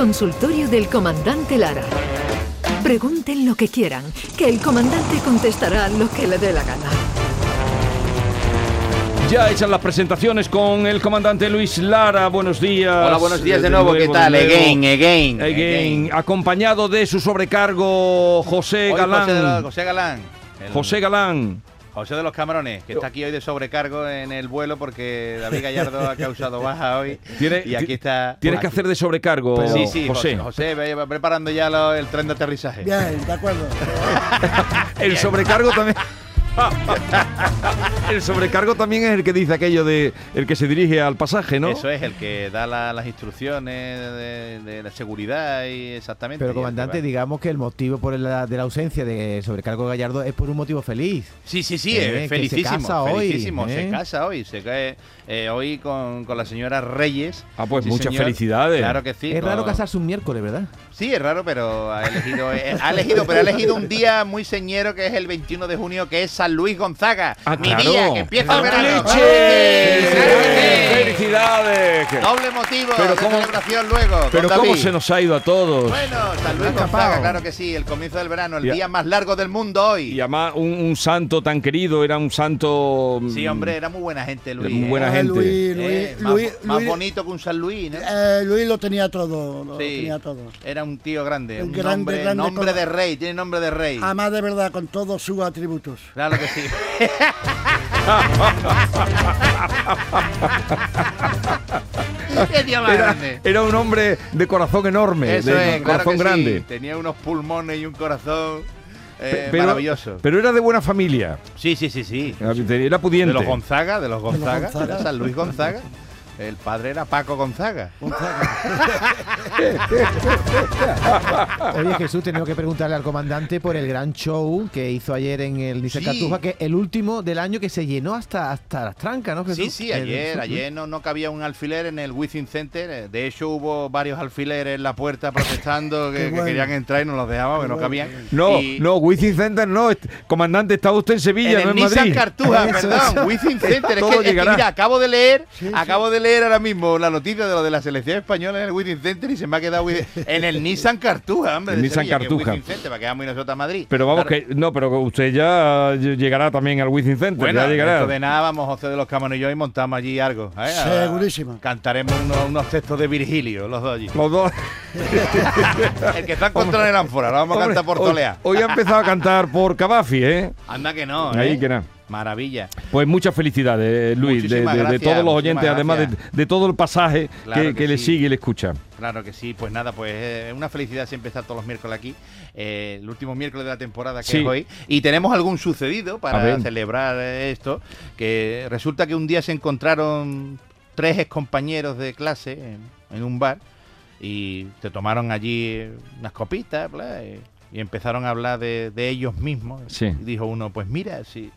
Consultorio del Comandante Lara. Pregunten lo que quieran, que el comandante contestará lo que le dé la gana. Ya hechas las presentaciones con el comandante Luis Lara. Buenos días. Hola, buenos días de nuevo. ¿Qué tal? Again, again, Again. Acompañado de su sobrecargo José Hoy Galán. José, Galán. El- José Galán. José de los Camarones, que está aquí hoy de sobrecargo en el vuelo porque David Gallardo ha causado baja hoy. Tiene- y aquí está. Tienes que hacer de sobrecargo, Sí, sí, José. José. José, va preparando ya lo- el tren de aterrizaje. Bien, de acuerdo. El sobrecargo también. el sobrecargo también es el que dice aquello de el que se dirige al pasaje, ¿no? Eso es el que da la- las instrucciones de, de la seguridad y exactamente. Pero y el que comandante, digamos que el motivo por la, de la ausencia de sobrecargo Gallardo es por un motivo feliz. Sí, sí, sí, Eh, eh, que se felicísimo. casa hoy, felicísimo, ¿eh? se casa hoy. Se cae eh, hoy con, con la señora Reyes. Ah, pues Sí, muchas señor. felicidades. Claro que sí. es raro casarse un miércoles, ¿verdad? Sí, es raro, pero ha elegido, eh, ha elegido, pero ha elegido un día muy señero que es el 21 de junio, que es San Luis Gonzaga. Ah, mi claro. día, que empieza el verano. ¡Leche! ¡Sí! ¡Claro que sí! ¡Felicidades! Doble motivo Pero de cómo- celebración luego. Pero cómo se nos ha ido a todos. Bueno, San Luis. Gonzaga, claro que sí, el comienzo del verano, el día más largo del mundo hoy. Y además un, un santo tan querido, era un santo... Sí, hombre, era muy buena gente, Luis. Muy ¿eh? buena Ah, gente. Luis, Eh, Luis, más, Luis, más bonito que un San Luis, ¿no? eh, Luis lo tenía todo, lo Sí. tenía todo. Era un tío grande, Un un grande, nombre, grande nombre con- de rey, tiene nombre de rey. Además de verdad, con todos sus atributos. Claro que sí. Qué tío más Era, grande. era un hombre de corazón enorme, Eso de es, claro corazón sí. grande. Tenía unos pulmones y un corazón eh, pero, maravilloso. pero era de buena familia. sí, sí, sí, sí. Era pudiente. De los Gonzaga, de los Gonzaga, San Luis Gonzaga. El padre era Paco Gonzaga. Oye, Jesús, tenemos que preguntarle al comandante por el gran show que hizo ayer en el Sí. Cartuja, que es el último del año que se llenó hasta, hasta las trancas, ¿no, Jesús? Sí, sí, El- ayer, ayer no, no cabía un alfiler en el Wizzing Center. eh, De hecho, hubo varios alfileres en la puerta protestando que, querían entrar y no los dejaban, que no cabían. No, Y- no, Wizzing Center no. Comandante, estaba usted en Sevilla, en no en Nissan Madrid. Cartuja, perdón. Wizzing Center. Es que, es que, mira, acabo de leer, Sí, sí. acabo de leer ahora mismo la noticia de lo de la selección española en el Wizzing Center y se me ha quedado en el Nissan Cartuja, hombre. El Nissan Sevilla, que es Cartuja. Wizzing Center, para que vamos nosotros a Madrid. Pero vamos Claro. que no, pero usted ya llegará también al Wizzing Center, Bueno, ya llegará. dentro de nada vamos José de los Cámanos y yo y montamos allí algo. ¿eh? Segurísimo. Cantaremos unos, unos textos de Virgilio, los dos allí. Los dos. El que está en contra el ánfora, lo vamos a Hombre, cantar por Tolea. Hoy, ha empezado a cantar por Cavafi, ¿eh? Anda que no, Ahí ¿eh? que nada. Maravilla. Pues muchas felicidades, Luis, de, todos los oyentes, además de, todo el pasaje Claro que, que que le sigue y le escucha. Claro que sí, pues nada, pues eh, una felicidad siempre estar todos los miércoles aquí, eh, el último miércoles de la temporada que Sí. es hoy, y tenemos algún sucedido para celebrar eh, esto, que resulta que un día se encontraron tres excompañeros de clase en, en un bar y se tomaron allí unas copitas bla, y, y empezaron a hablar de, de ellos mismos. Sí. Y dijo uno, pues mira, si,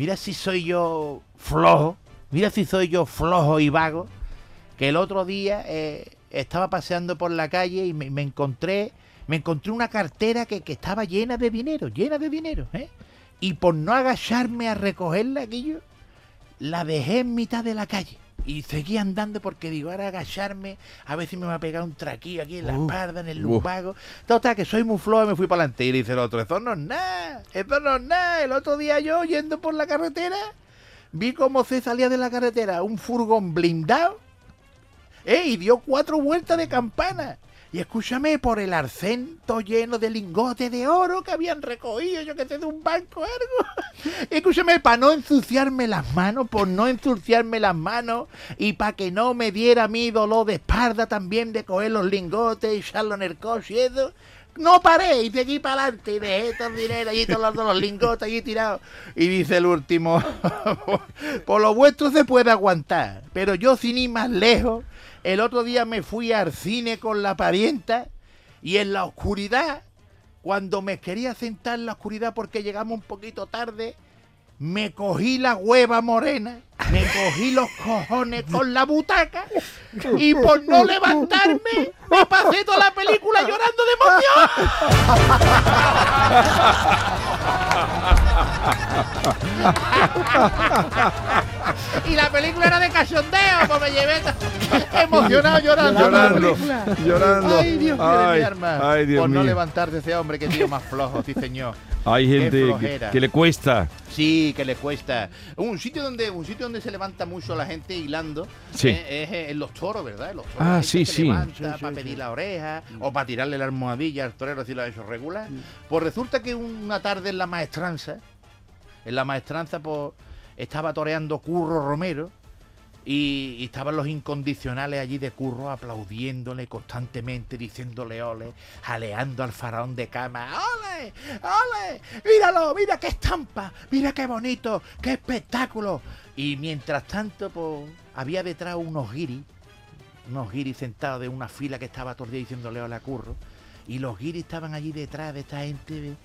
mira si soy yo flojo, mira si soy yo flojo y vago, que el otro día eh, estaba paseando por la calle y me, encontré me encontré una cartera que, que estaba llena de dinero, llena de dinero, ¿eh? Y por no agacharme a recogerla, aquello, la dejé en mitad de la calle. Y seguí andando porque digo, ahora agacharme, a ver si me va a pegar un traquillo aquí en la espalda, en el lumbago. Total, que soy muy flojo y me fui para adelante. Y le dice el otro, eso no es nada, eso no es nada. El otro día yo, yendo por la carretera, vi cómo se salía de la carretera un furgón blindado ¿eh? y dio cuatro vueltas de campana. Y escúchame, por el arcén todo lleno de lingotes de oro que habían recogido, yo que sé, de un banco o algo. escúchame, para no ensuciarme las manos, por no ensuciarme las manos y para que no me diera mi dolor de espalda también de coger los lingotes y echarlo en el coche y eso. No paré y seguí para adelante y dejé todo el dinero allí, todos los, los lingotes allí tirados. Y dice el último, por lo vuestro se puede aguantar, pero yo sin ir más lejos, el otro día me fui al cine con la parienta y en la oscuridad, cuando me quería sentar en la oscuridad porque llegamos un poquito tarde, me cogí la hueva morena, me cogí los cojones con la butaca y por no levantarme me pasé toda la película llorando de emoción. y la película era de cachondeo, pues me llevé emocionado llorando. Llorando, llorando. Ay, Dios mío mi arma. ay, Dios Por no mío. levantar de ese hombre que tío más flojo, sí señor. Hay gente que, le cuesta. Sí, que le cuesta. Un sitio donde un sitio donde se levanta mucho la gente hilando Sí. eh, es eh, en los toros, ¿verdad? En los toros, Ah, sí, se sí. levanta Sí, sí, para sí. pedir la oreja o para tirarle la almohadilla al torero si lo ha hecho regular. Pues resulta que una tarde en la maestranza, en la maestranza, pues estaba toreando Curro Romero. Y, estaban los incondicionales allí de curro aplaudiéndole constantemente, diciéndole ole, jaleando al faraón de cama. ¡Ole! ¡Ole! ¡Míralo! ¡Mira qué estampa! ¡Mira qué bonito! ¡Qué espectáculo! Y mientras tanto, pues, había detrás unos guiris, unos guiris sentados de una fila que estaba todo el día diciéndole ole a curro. Y los guiris estaban allí detrás de esta gente.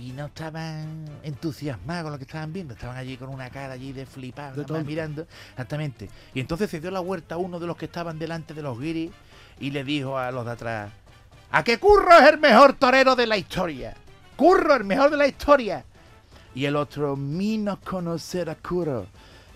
Y no estaban entusiasmados con lo que estaban viendo, estaban allí con una cara allí de flipado, De mirando. Exactamente. Y entonces se dio la vuelta a uno de los que estaban delante de los guiris y le dijo a los de atrás, a que Curro es el mejor torero de la historia. Curro, el mejor de la historia. Y el otro, mi no conocer a Curro.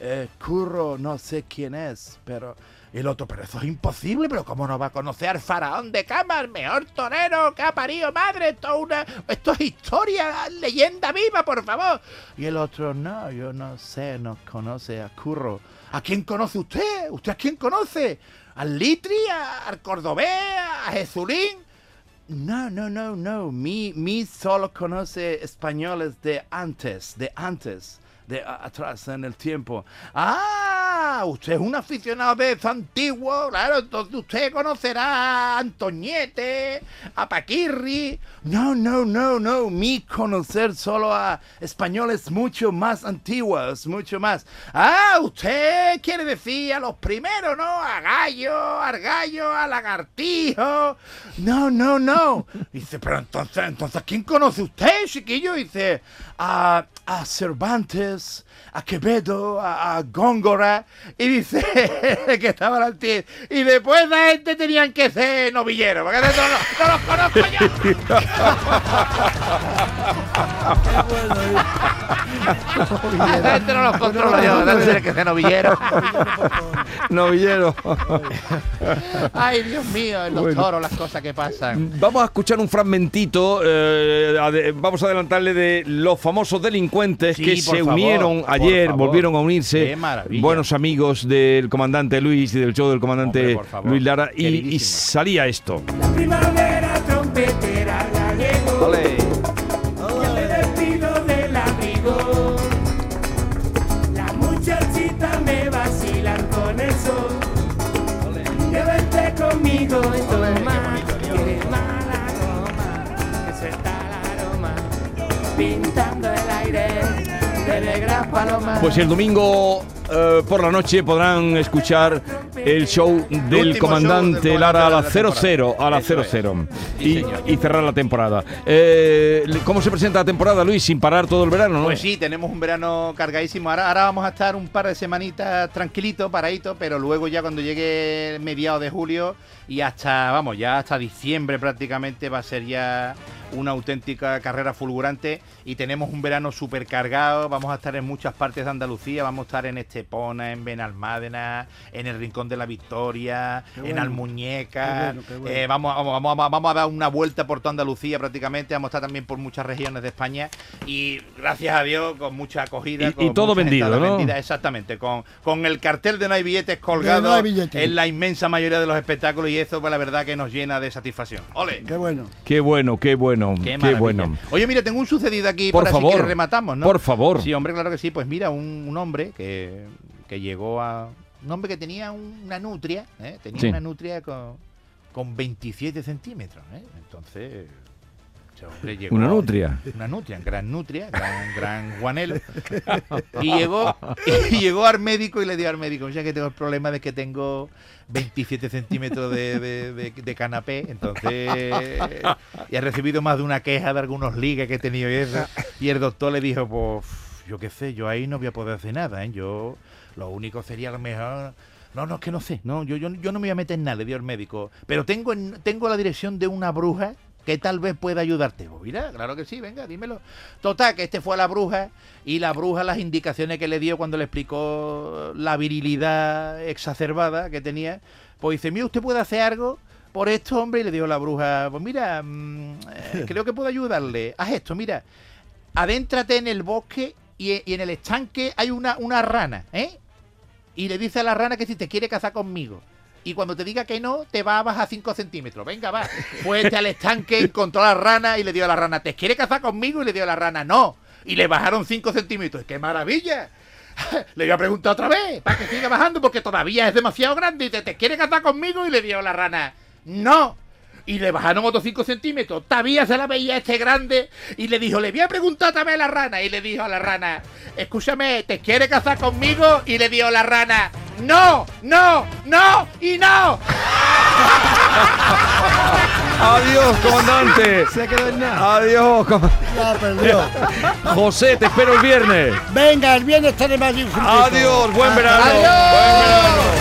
Eh, Curro no sé quién es, pero... El otro, pero eso es imposible, pero ¿cómo no va a conocer al faraón de cama, el mejor torero que ha parido madre? Esto es, una, esto es historia, leyenda viva, por favor. Y el otro, no, yo no sé, no conoce a Curro. ¿A quién conoce usted? ¿Usted a quién conoce? ¿Al Litri? ¿A- ¿Al Cordobés? ¿A Jesulín? No, no, no, no. Mi, mi solo conoce españoles de antes, de antes, de atrás en el tiempo. Ah, usted es un aficionado de antiguo, claro, entonces usted conocerá a Antoñete, a Paquirri. No, no, no, no. Mi conocer solo a españoles mucho más antiguos, mucho más. Ah, usted quiere decir a los primeros, ¿no? A Gallo, al Gallo, a Lagartijo. No, no, no. Dice, pero entonces, entonces, ¿quién conoce usted, chiquillo? Dice, a, a Cervantes, a Quevedo, a, a Góngora. Y dice que estaba la tía. Y después esa gente tenían que ser novilleros, porque no, los- no los conozco yo. Esa gente no los controlo yo, esa gente tiene que ser novilleros. Novillero. Ay, Dios mío, en los Bueno. toros las cosas que pasan. Vamos a escuchar un fragmentito, eh, vamos a adelantarle de los famosos delincuentes Sí, que se favor, unieron ayer, volvieron a unirse. Qué maravilla. Buenos amigos del comandante Luis y del show del comandante Hombre. Luis Lara. Y, y salía esto. Primavera trompetera ya llegó. Ya Pues el domingo eh, por la noche podrán escuchar el show del comandante show Lara a la comandante de la 00, a la Eso es. 00 Sí, y, cerrar la temporada. Eh, ¿Cómo se presenta la temporada, Luis? Sin parar todo el verano, ¿no? Pues sí, tenemos un verano cargadísimo. Ahora, ahora vamos a estar un par de semanitas tranquilitos, paraditos, pero luego ya cuando llegue mediados de julio y hasta, vamos, ya hasta diciembre prácticamente va a ser ya una auténtica carrera fulgurante y tenemos un verano súper cargado. Vamos a estar en muchas partes de Andalucía, vamos a estar en Estepona, en Benalmádena, en el Rincón de la Victoria, Qué en. Almuñeca. Qué bueno, qué bueno. Eh, vamos, vamos, vamos, vamos- a dar una vuelta por toda Andalucía prácticamente, vamos a estar también por muchas regiones de España y gracias a Dios con mucha acogida. Y- con y todo vendido, ¿no? vendida, exactamente, con, con el cartel de no hay billetes colgado no hay billetes. en la inmensa mayoría de los espectáculos y eso pues la verdad que nos llena de satisfacción. ¡Ole! Qué bueno. Qué bueno, qué bueno, Qué, qué, maravilla. bueno. Oye, mira, tengo un sucedido aquí Por para favor, si rematamos, ¿no? por favor. Sí, hombre, claro que sí. Pues mira, un, un hombre que, que llegó a... Un hombre que tenía un- una nutria, ¿eh? Tenía Sí. una nutria con, con 27 centímetros, ¿eh? Entonces... hombre llegó- Una nutria. Una nutria, gran nutria, gran, gran guanelo. Y llegó, y llegó al médico y le dio al médico, ya que tengo el problema de que tengo 27 centímetros de, de- de- de canapé, entonces... Y ha recibido más de una queja de algunos ligues que he tenido y eso. Y el doctor le dijo, pues, yo qué sé, yo ahí no voy a poder hacer nada, ¿eh? Yo, lo único sería a lo mejor... No, no, es que no sé, no, yo, yo, yo no me voy a meter en nada, le dio el médico. Pero tengo, en- tengo la dirección de una bruja que tal vez pueda ayudarte. Mira, claro que sí, venga, dímelo. Total, que este fue a la bruja y la bruja las indicaciones que le dio cuando le explicó la virilidad exacerbada que tenía, pues dice, mira, usted puede hacer algo por esto, hombre, y le dijo la bruja, pues mira, mm, eh, creo que puedo ayudarle. Haz esto, mira, adéntrate en el bosque y, y en el estanque hay una, una rana, ¿eh? Y le dice a la rana que si te quiere casar conmigo. Y cuando te diga que no, te va a bajar 5 centímetros. Venga, va. Fuiste al estanque, encontró a la rana y le dio a la rana, ¿te quiere casar conmigo? Y le dio a la rana, no. Y le bajaron 5 centímetros. ¡Qué maravilla! Le iba a preguntar otra vez, para que siga bajando, porque todavía es demasiado grande. Y te, ¿te quiere casar conmigo? Y le dio a la rana, no. Y le bajaron otros 5 centímetros. Todavía se la veía este grande. Y le dijo, le voy a preguntar vez a la rana. Y le dijo a la rana, escúchame, ¿te quiere casar conmigo? Y le dio a la rana, no, no, no y no. Adiós, comandante. Se quedó en nada. Adiós, com- Ya perdió. José, te espero el viernes. Venga, el viernes estaré más. Adiós, buen verano. Adiós. Buen verano.